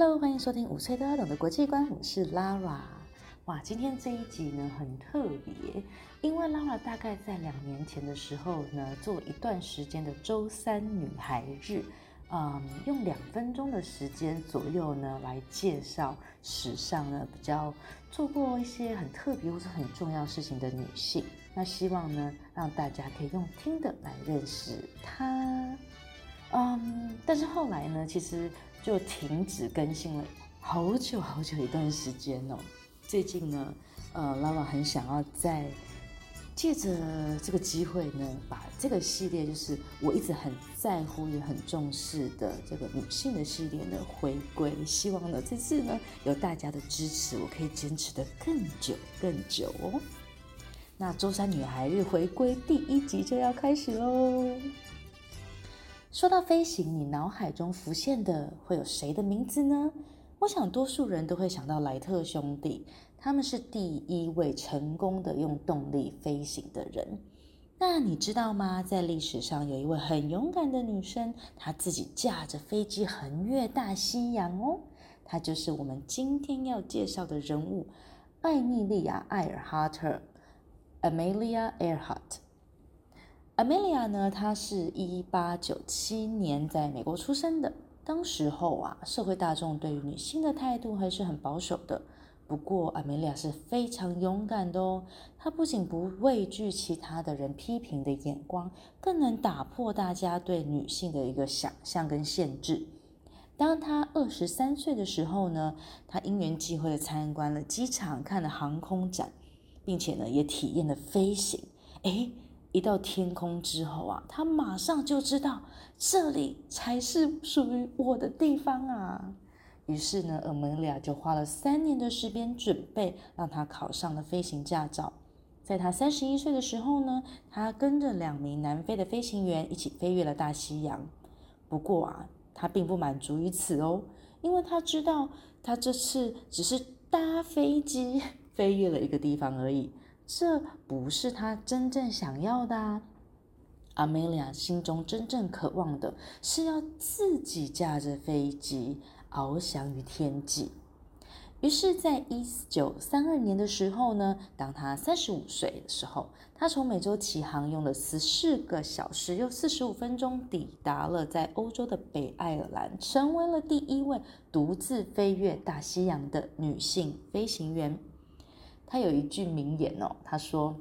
Hello，欢迎收听《五岁都要懂的国际观》，我是 Lara。哇，今天这一集呢很特别，因为 Lara 大概在两年前的时候呢，做一段时间的周三女孩日，嗯，用两分钟的时间左右呢来介绍史上呢比较做过一些很特别或是很重要事情的女性。那希望呢让大家可以用听的来认识她。嗯，但是后来呢，其实。就停止更新了好久好久一段时间哦。最近呢，呃，拉拉很想要再借着这个机会呢，把这个系列，就是我一直很在乎也很重视的这个女性的系列呢，回归。希望呢，这次呢有大家的支持，我可以坚持得更久更久哦。那周三女孩日回归第一集就要开始喽。说到飞行，你脑海中浮现的会有谁的名字呢？我想多数人都会想到莱特兄弟，他们是第一位成功的用动力飞行的人。那你知道吗？在历史上有一位很勇敢的女生，她自己驾着飞机横越大西洋哦。她就是我们今天要介绍的人物——艾蜜莉亚·艾尔哈特 （Amelia Earhart）。阿梅莉亚呢，她是一八九七年在美国出生的。当时候啊，社会大众对于女性的态度还是很保守的。不过，阿梅莉亚是非常勇敢的哦。她不仅不畏惧其他的人批评的眼光，更能打破大家对女性的一个想象跟限制。当她二十三岁的时候呢，她因缘际会的参观了机场，看了航空展，并且呢，也体验了飞行。诶一到天空之后啊，他马上就知道这里才是属于我的地方啊。于是呢，阿梅莉亚就花了三年的时间准备，让他考上了飞行驾照。在他三十一岁的时候呢，他跟着两名南非的飞行员一起飞越了大西洋。不过啊，他并不满足于此哦，因为他知道他这次只是搭飞机 飞越了一个地方而已。这不是他真正想要的啊！阿梅莉亚心中真正渴望的是要自己驾着飞机翱翔于天际。于是，在一九三二年的时候呢，当他三十五岁的时候，他从美洲起航，用了十四个小时又四十五分钟，抵达了在欧洲的北爱尔兰，成为了第一位独自飞越大西洋的女性飞行员。他有一句名言哦，他说：“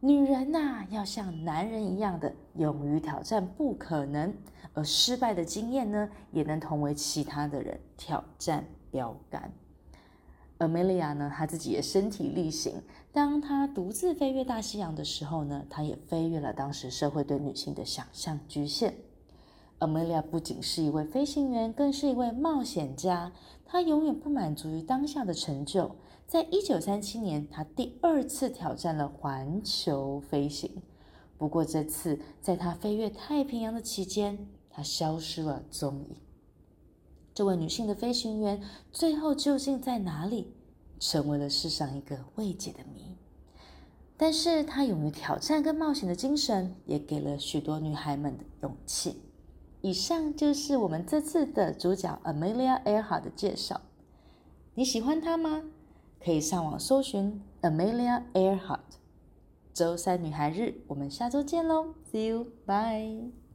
女人呐，要像男人一样的勇于挑战不可能，而失败的经验呢，也能同为其他的人挑战标杆。” Amelia 呢，她自己也身体力行。当她独自飞越大西洋的时候呢，她也飞越了当时社会对女性的想象局限。Amelia 不仅是一位飞行员，更是一位冒险家。她永远不满足于当下的成就。在一九三七年，他第二次挑战了环球飞行。不过这次，在他飞越太平洋的期间，他消失了踪影。这位女性的飞行员最后究竟在哪里，成为了世上一个未解的谜。但是，她勇于挑战跟冒险的精神，也给了许多女孩们的勇气。以上就是我们这次的主角 Amelia Earhart 的介绍。你喜欢她吗？可以上网搜寻 Amelia Earhart，周三女孩日，我们下周见喽，See you，bye。